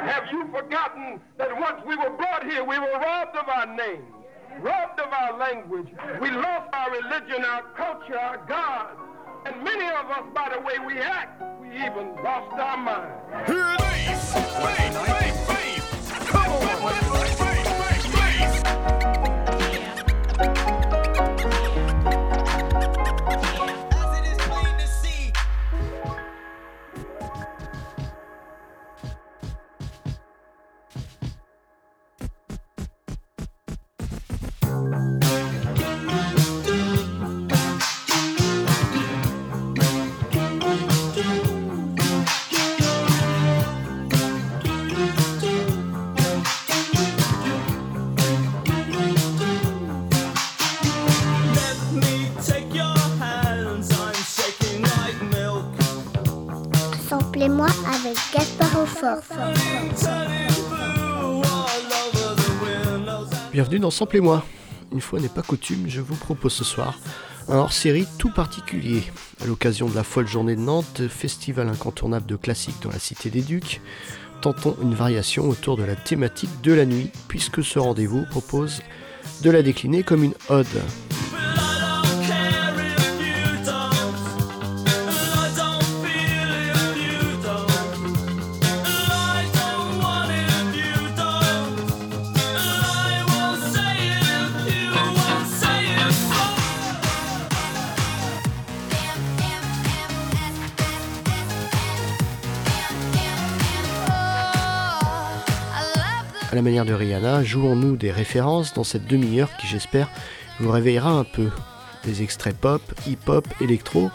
Have you forgotten that once we were brought here, we were robbed of our name, robbed of our language. We lost our religion, our culture, our God. And many of us, by the way we act, we even lost our mind. Faith, faith, faith, faith. Bienvenue dans Sample et moi. Une fois n'est pas coutume, je vous propose ce soir un hors-série tout particulier. À l'occasion de la folle journée de Nantes, festival incontournable de classiques dans la Cité des Ducs, tentons une variation autour de la thématique de la nuit, puisque ce rendez-vous propose de la décliner comme une ode. De Rihanna, jouons-nous des références dans cette demi-heure qui, j'espère, vous réveillera un peu. Des extraits pop, hip-hop, électro.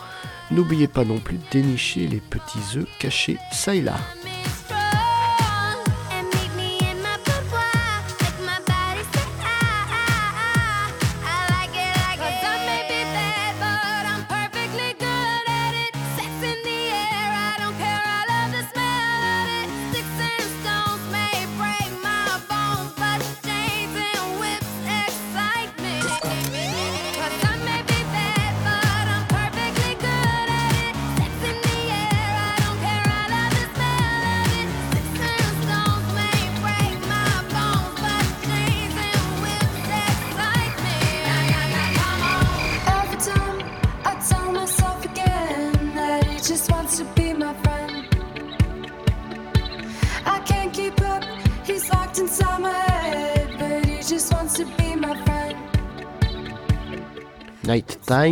N'oubliez pas non plus de dénicher les petits œufs cachés ça et là.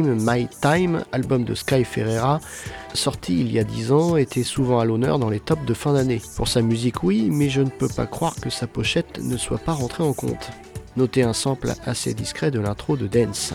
My Time, album de Sky Ferreira, sorti il y a 10 ans, était souvent à l'honneur dans les tops de fin d'année. Pour sa musique, oui, mais je ne peux pas croire que sa pochette ne soit pas rentrée en compte. Notez un sample assez discret de l'intro de Dance.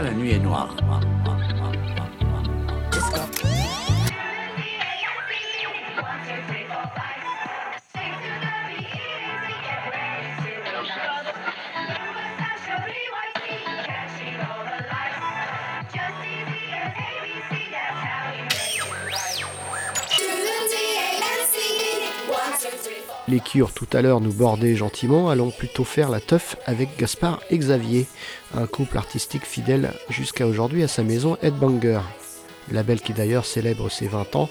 La nuit est noire? Les cures tout à l'heure nous bordaient gentiment, allons plutôt faire la teuf avec Gaspard et Xavier, un couple artistique fidèle jusqu'à aujourd'hui à sa maison Headbanger. Label qui d'ailleurs célèbre ses 20 ans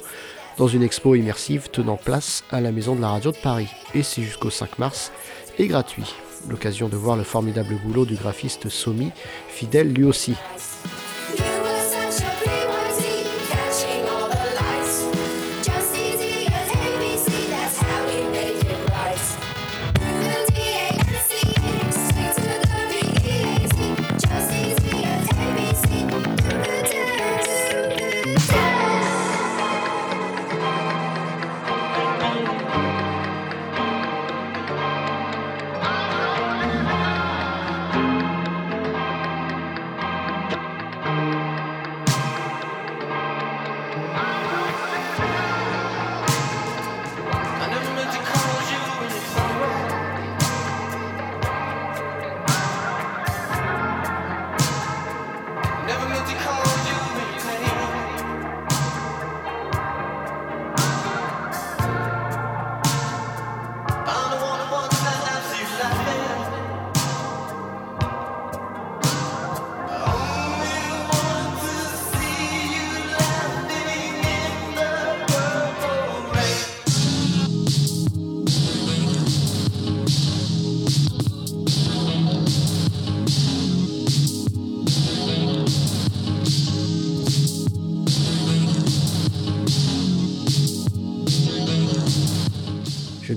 dans une expo immersive tenant place à la Maison de la Radio de Paris. Et c'est jusqu'au 5 mars et gratuit. L'occasion de voir le formidable boulot du graphiste Somi, fidèle lui aussi.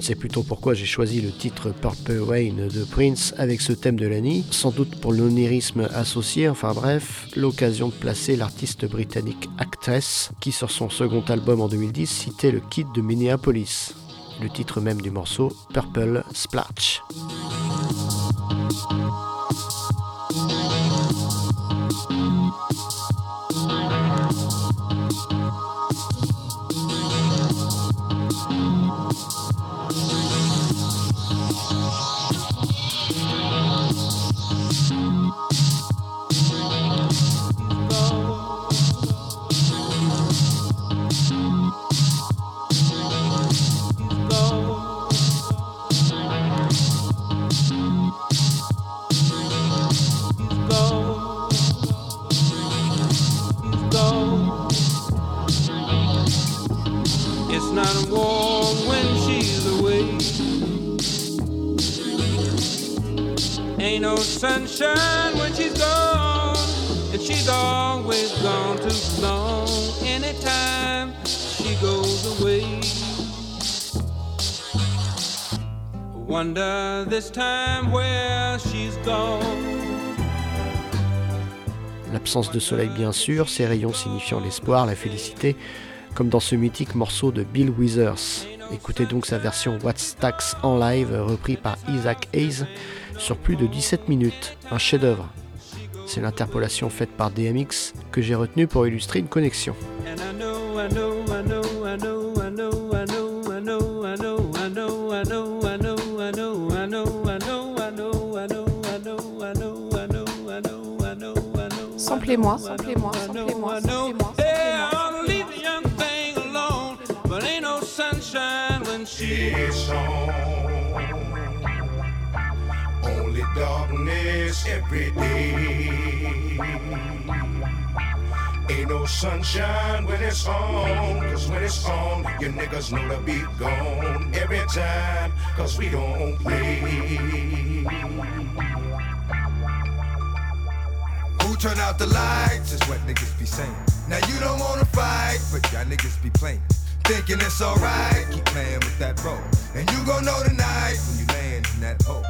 Sais plutôt pourquoi j'ai choisi le titre Purple Rain de Prince avec ce thème de la nuit, sans doute pour l'onirisme associé, enfin bref, l'occasion de placer l'artiste britannique Actress, qui sur son second album en 2010 citait le kit de Minneapolis, le titre même du morceau Purple L'absence de soleil bien sûr, ses rayons signifiant l'espoir, la félicité, comme dans ce mythique morceau de Bill Withers. Écoutez donc sa version What's Tax en live repris par Isaac Hayes sur plus de 17 minutes, un chef-d'œuvre. C'est l'interpolation faite par DMX que j'ai retenue pour illustrer une connexion. Samplez-moi, samplez-moi, samplez-moi, samplez-moi. Only darkness every day. Ain't no sunshine when it's on, cause when it's on, your niggas know the beat gone every time, cause we don't play. Turn out the lights is what niggas be saying. Now you don't wanna fight, but y'all niggas be playing. Thinking it's alright, keep playing with that rope. And you gon' know tonight when you land in that hole.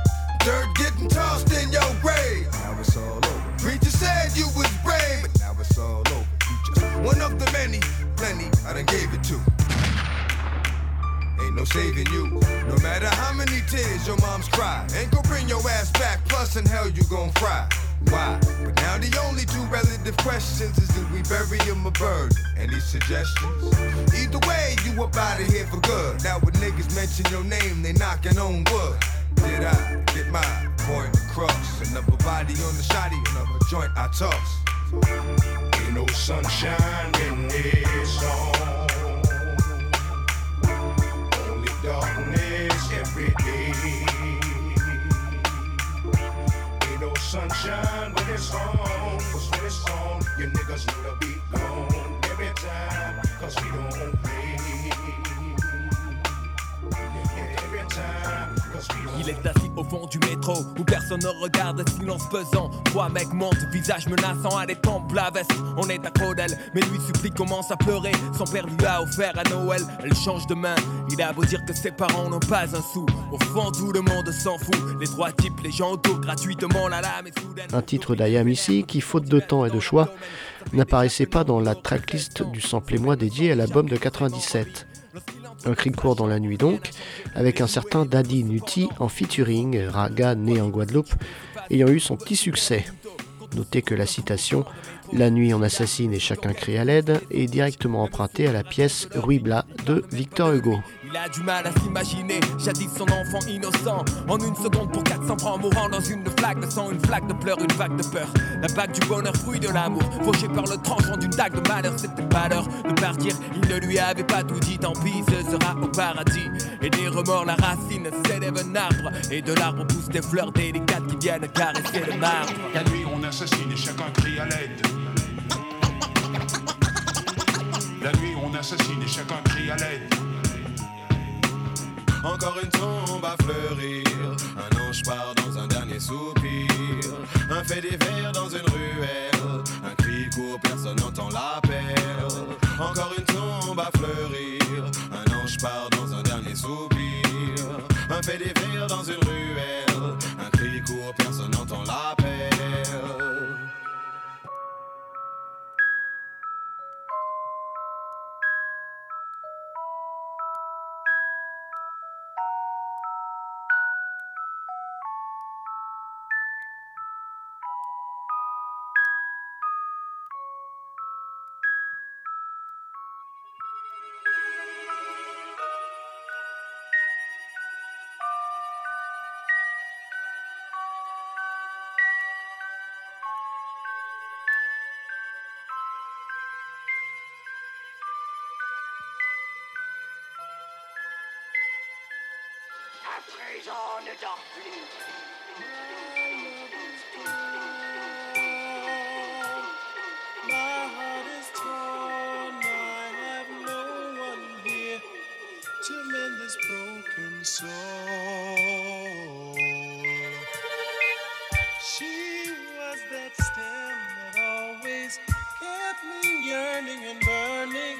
Dirt getting tossed in your grave. Now it's all over. Preacher said you was brave, but now it's all over. You just one of the many, plenty I done gave it to. Ain't no saving you. No matter how many tears your mom's cry. Ain't gon' bring your ass back, plus in hell you gon' fry. Why? But now the only two relative questions is do we bury him or burn? Any suggestions? Either way, you up out of here for good. Now when niggas mention your name, they knocking on wood. Did I get my point across? Another body on the shotty, another joint I toss. Ain't no sunshine when it's on. Sunshine when it's on. Cause when it's on, your niggas know the beat gone every time. Cause we don't Il est assis au fond du métro où personne ne regarde, silence pesant. Trois mecs montent, visage menaçant à des tempes la veste. On est à d'elle, mais lui supplie, commence à pleurer. Son père lui a offert à Noël, elle change de main. Il a beau dire que ses parents n'ont pas un sou. Au fond, tout le monde s'en fout. Les trois types, les gens autour, gratuitement la lame et soudain. Un titre d'Ayam ici qui, faute de temps et de choix, n'apparaissait pas dans la tracklist du sample moi dédié à l'album de 97. Un cri court dans la nuit donc, avec un certain Daddy Nutti en featuring, raga né en Guadeloupe, ayant eu son petit succès. Notez que la citation La nuit on assassine et chacun crie à l'aide est directement empruntée à la pièce Ruibla de Victor Hugo. Il a du mal à s'imaginer, jadis son enfant innocent. En une seconde pour 400 francs, mourant dans une flaque de sang, une flaque de pleurs, une vague de peur. La bague du bonheur, fruit de l'amour, fauché par le tranchant d'une dague de malheur. C'était pas l'heure de partir, il ne lui avait pas tout dit, tant pis, ce sera au paradis. Et des remords, la racine s'élève un arbre. Et de l'arbre poussent des fleurs délicates qui viennent caresser le marbre. La nuit, on assassine et chacun crie à l'aide. La nuit, on assassine et chacun crie à l'aide. Encore une tombe à fleurir. Un ange part dans un dernier soupir. Un fait divers dans une ruelle. Un cri court, personne n'entend l'appel. Encore une tombe à fleurir. Un ange part dans un dernier soupir, un pédéphile dans une ruelle. My heart is torn. I have no one here to mend this broken soul. She was that stem that always kept me yearning and burning.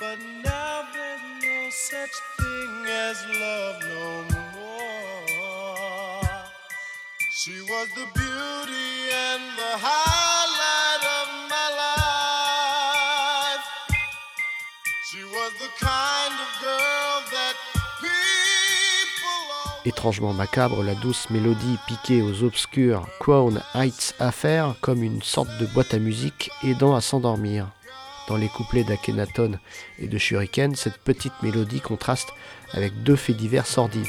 But now there's no such thing as love no more. She was the beauty and the Étrangement macabre, la douce mélodie piquée aux obscurs Crown Heights affaire comme une sorte de boîte à musique aidant à s'endormir. Dans les couplets d'Akhenaton et de Shuriken, cette petite mélodie contraste avec deux faits divers sordides.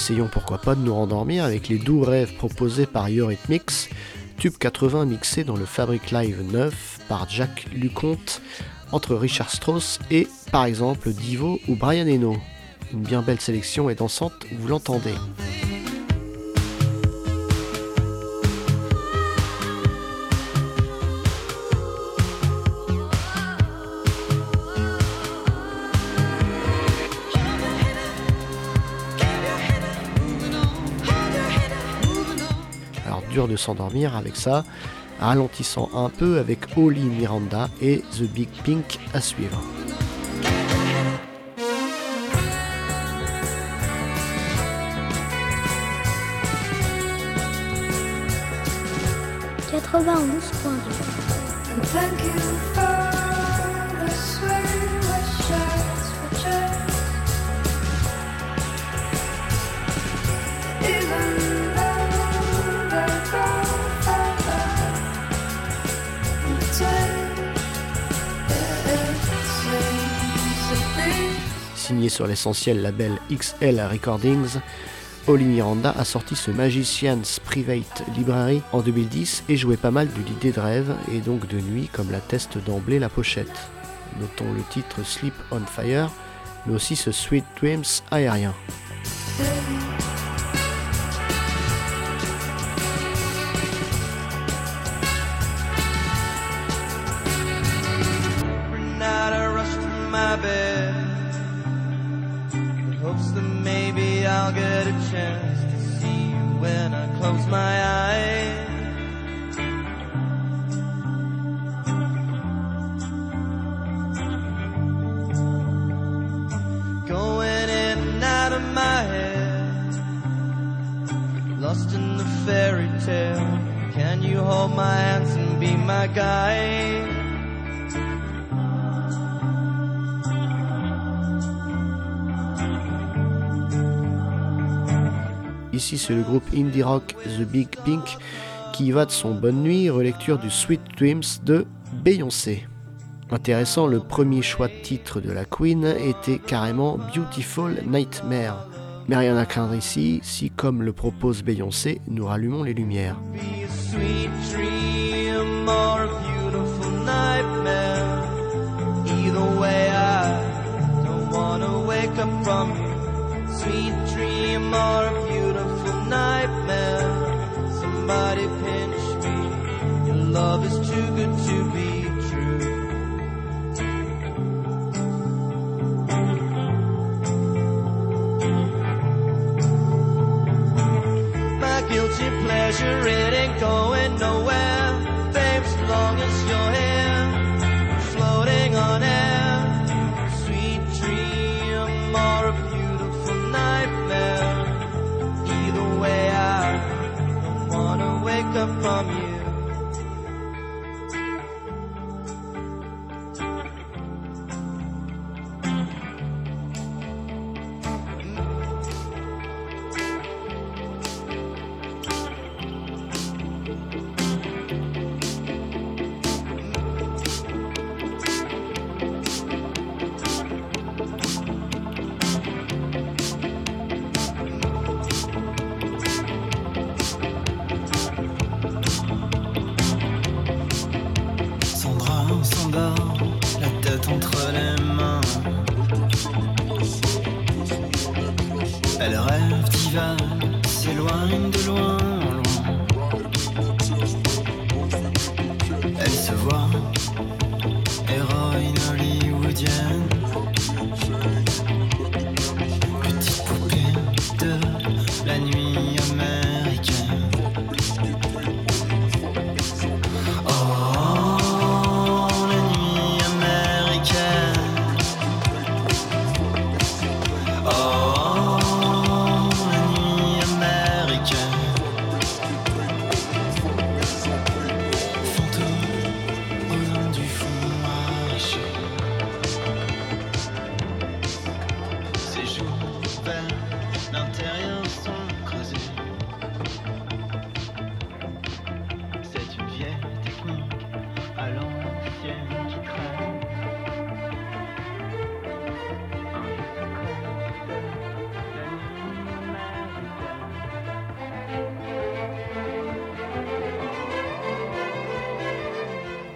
Essayons pourquoi pas de nous rendormir avec les doux rêves proposés par Eurythmics, tube 80 mixé dans le Fabric Live 9 par Jack Luconte entre Richard Strauss et par exemple Divo ou Brian Eno. Une bien belle sélection et dansante, vous l'entendez. Dur de s'endormir avec ça, ralentissant un peu avec Holly Miranda et The Big Pink à suivre. Thank you Signé sur l'essentiel label XL Recordings, Oli Miranda a sorti ce Magician's Private Library en 2010 et jouait pas mal de l'idée de rêve et donc de nuit comme l'atteste d'emblée la pochette. Notons le titre Sleep on Fire, mais aussi ce Sweet Dreams aérien. I'll get a chance to see you when I close my eyes. Going in and out of my head, lost in the fairy tale. Can you hold my hands and be my guide? C'est le groupe indie rock The Big Pink qui y va de son Bonne Nuit, relecture du Sweet Dreams de Beyoncé. Intéressant, le premier choix de titre de la Queen était carrément Beautiful Nightmare. Mais rien à craindre ici, si comme le propose Beyoncé, nous rallumons les lumières. sweet dream or nightmare. Somebody pinch me. Your love is too good to be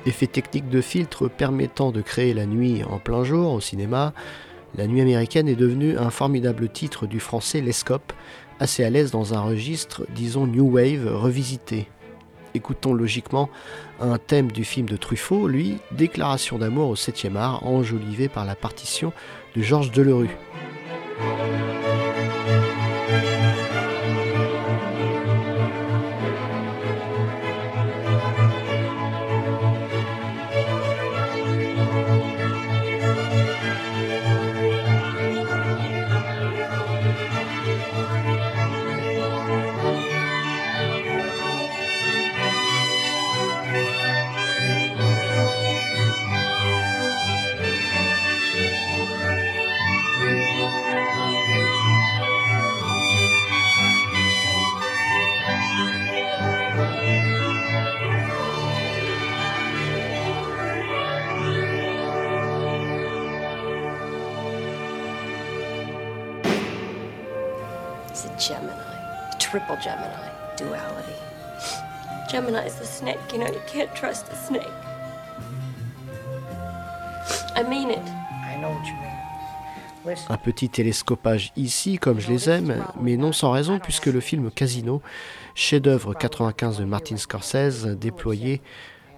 Effet technique de filtre permettant de créer la nuit en plein jour au cinéma, La Nuit américaine est devenue un formidable titre du français Lescope, assez à l'aise dans un registre, disons New Wave, revisité. Écoutons logiquement un thème du film de Truffaut, lui, Déclaration d'amour au 7e art, enjolivé par la partition de Georges Delerue. Gemini duality. Gemini is the snake, you know, you can't trust a snake. I mean it. I know what you mean. Listen, Un petit télescopage ici, comme je les aime, mais non sans raison, puisque le film Casino, chef-d'œuvre 95 de Martin Scorsese, déployé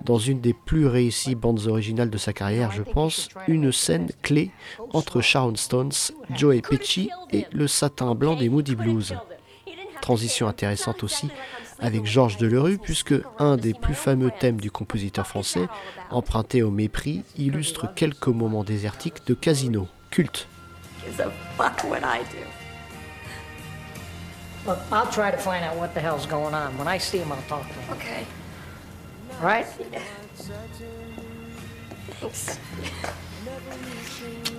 dans une des plus réussies bandes originales de sa carrière, je pense, une scène clé entre Sharon Stones, Joey Pesci et le satin blanc des Moody Blues. Transition intéressante aussi avec Georges Delerue, puisque un des plus fameux thèmes du compositeur français, emprunté au mépris, illustre quelques moments désertiques de Casino, culte. Look, I'll try to find out what the hell's going on. When I see him, I'll talk to him. Okay. All right? Thanks.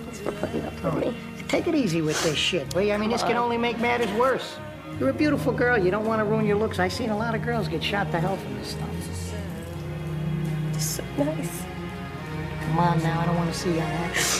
Thanks for putting up with me. Take it easy with this shit, will you? I mean, this can only make matters worse. You're a beautiful girl. You don't want to ruin your looks. I've seen a lot of girls get shot to hell from this stuff. Just so nice. Come on now, I don't want to see you unhappy.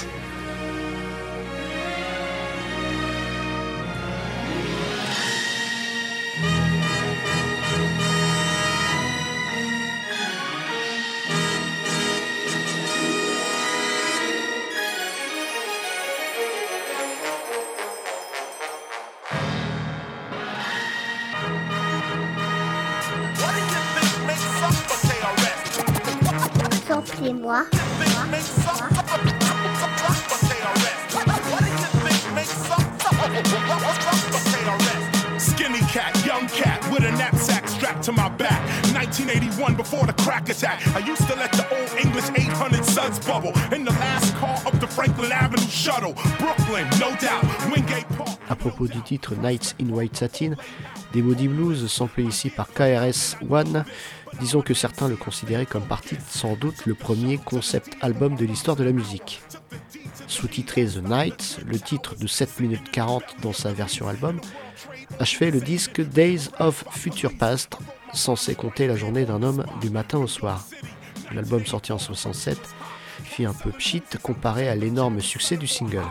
Skinny cat, young cat with a knapsack strapped to my back. 1981 before the crack attack. I used to let the old English 800 suds bubble in the last car up the Franklin Avenue shuttle. Brooklyn, no doubt. Wingate Park. À propos du titre Nights in White Satin, des Moody Blues samplés ici par KRS-One, disons que certains le considéraient comme partie sans doute le premier concept album de l'histoire de la musique. Sous-titré The Night, le titre de 7 minutes 40 dans sa version album, achevait le disque Days of Future Past, censé compter la journée d'un homme du matin au soir. L'album sorti en 67 fit un peu pchit comparé à l'énorme succès du single.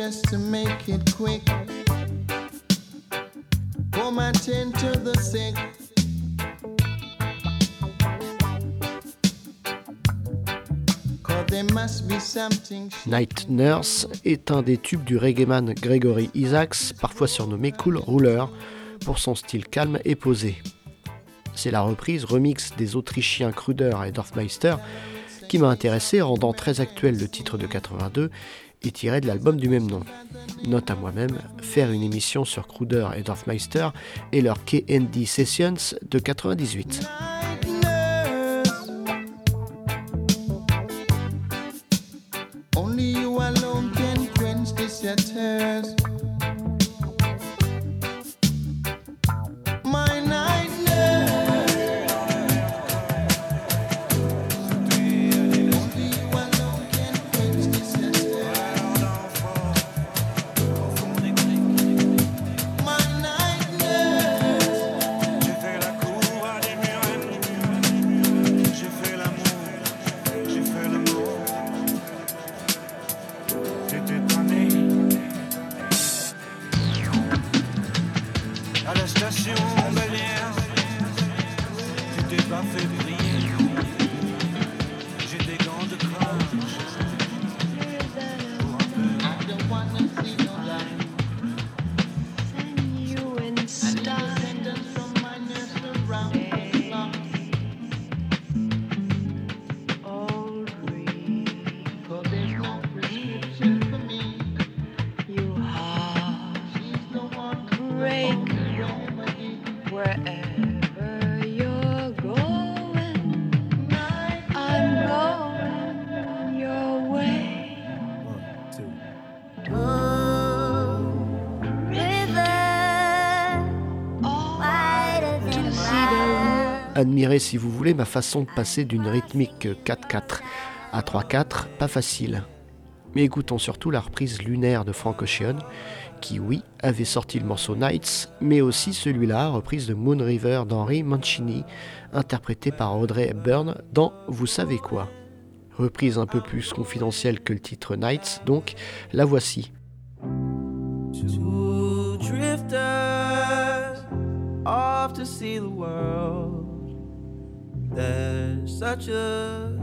Just to make it quick. Night Nurse est un des tubes du reggaeman Gregory Isaacs, parfois surnommé Cool Ruler, pour son style calme et posé. C'est la reprise remix des Autrichiens Kruder et Dorfmeister qui m'a intéressé, rendant très actuel le titre de 82 et tiré de l'album du même nom. Note à moi-même, faire une émission sur Kruder et Dorfmeister et leur KND Sessions de 98. Cause Si vous voulez ma façon de passer d'une rythmique 4-4 à 3-4, pas facile. Mais écoutons surtout la reprise lunaire de Frank Ocean, qui, oui, avait sorti le morceau Nights, mais aussi celui-là, reprise de Moon River d'Henry Mancini, interprété par Audrey Hepburn dans Vous savez quoi. Reprise un peu plus confidentielle que le titre Nights, donc la voici. There's such a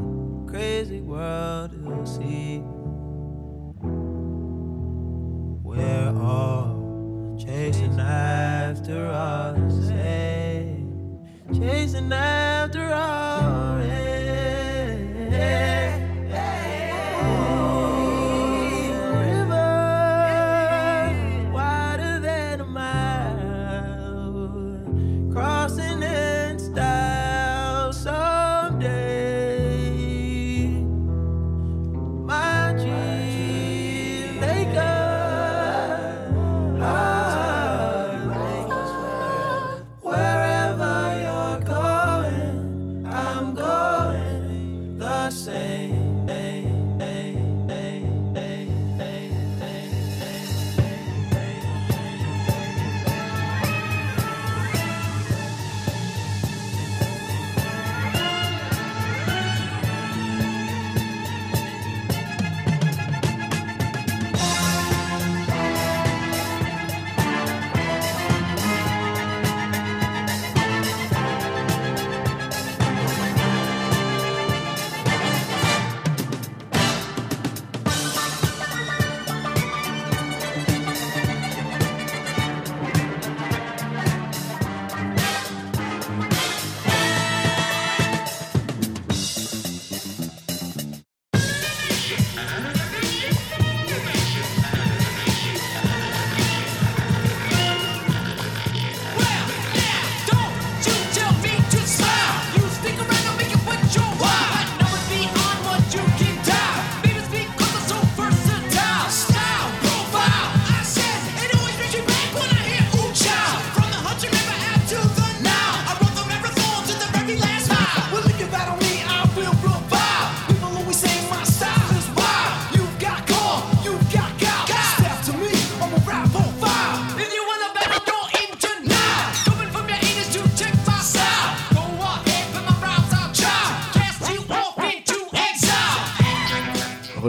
crazy world to see. We're all chasing after our same, eh? chasing after our river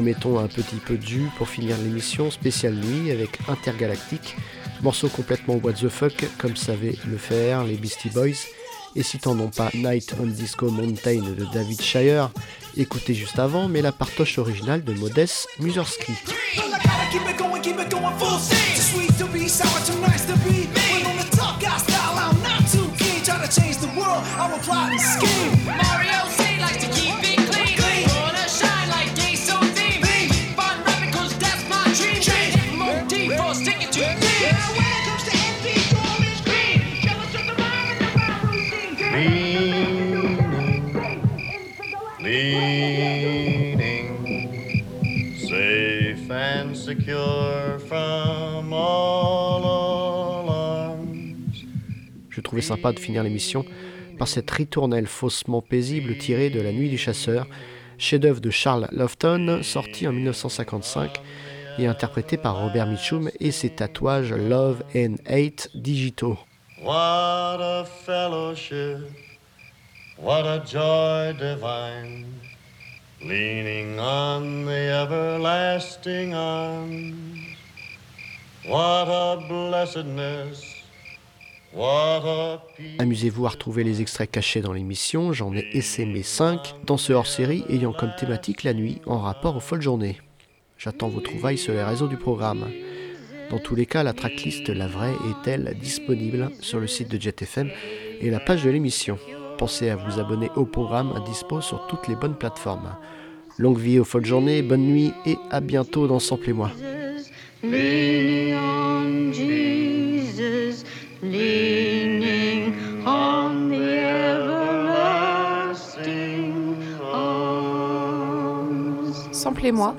exile. Remettons un petit peu de pour finir l'émission spéciale nuit avec Intergalactique, morceau complètement what the fuck comme savaient le faire les Beastie Boys. Et citant non pas Night on Disco Mountain de David Shire, écoutez juste avant, mais la partoche originale de Modest Mussorgsky. Well, I gotta keep it Je trouvais sympa de finir l'émission par cette ritournelle faussement paisible tirée de La Nuit du Chasseur, chef-d'œuvre de Charles Lofton, sorti en 1955 et interprété par Robert Mitchum et ses tatouages Love and Hate digitaux. What a fellowship, what a joy divine, leaning on the everlasting arms. What a blessedness, what a peace. Amusez-vous à retrouver les extraits cachés dans l'émission, j'en ai essaimé 5 dans ce hors-série ayant comme thématique la nuit en rapport aux folles journées. J'attends vos trouvailles sur les réseaux du programme. Dans tous les cas, la tracklist La Vraie est-elle disponible sur le site de JetFM et la page de l'émission? Pensez à vous abonner au programme dispo sur toutes les bonnes plateformes. Longue vie aux folles journées, bonne nuit et à bientôt dans Sample et moi. Samplez-moi,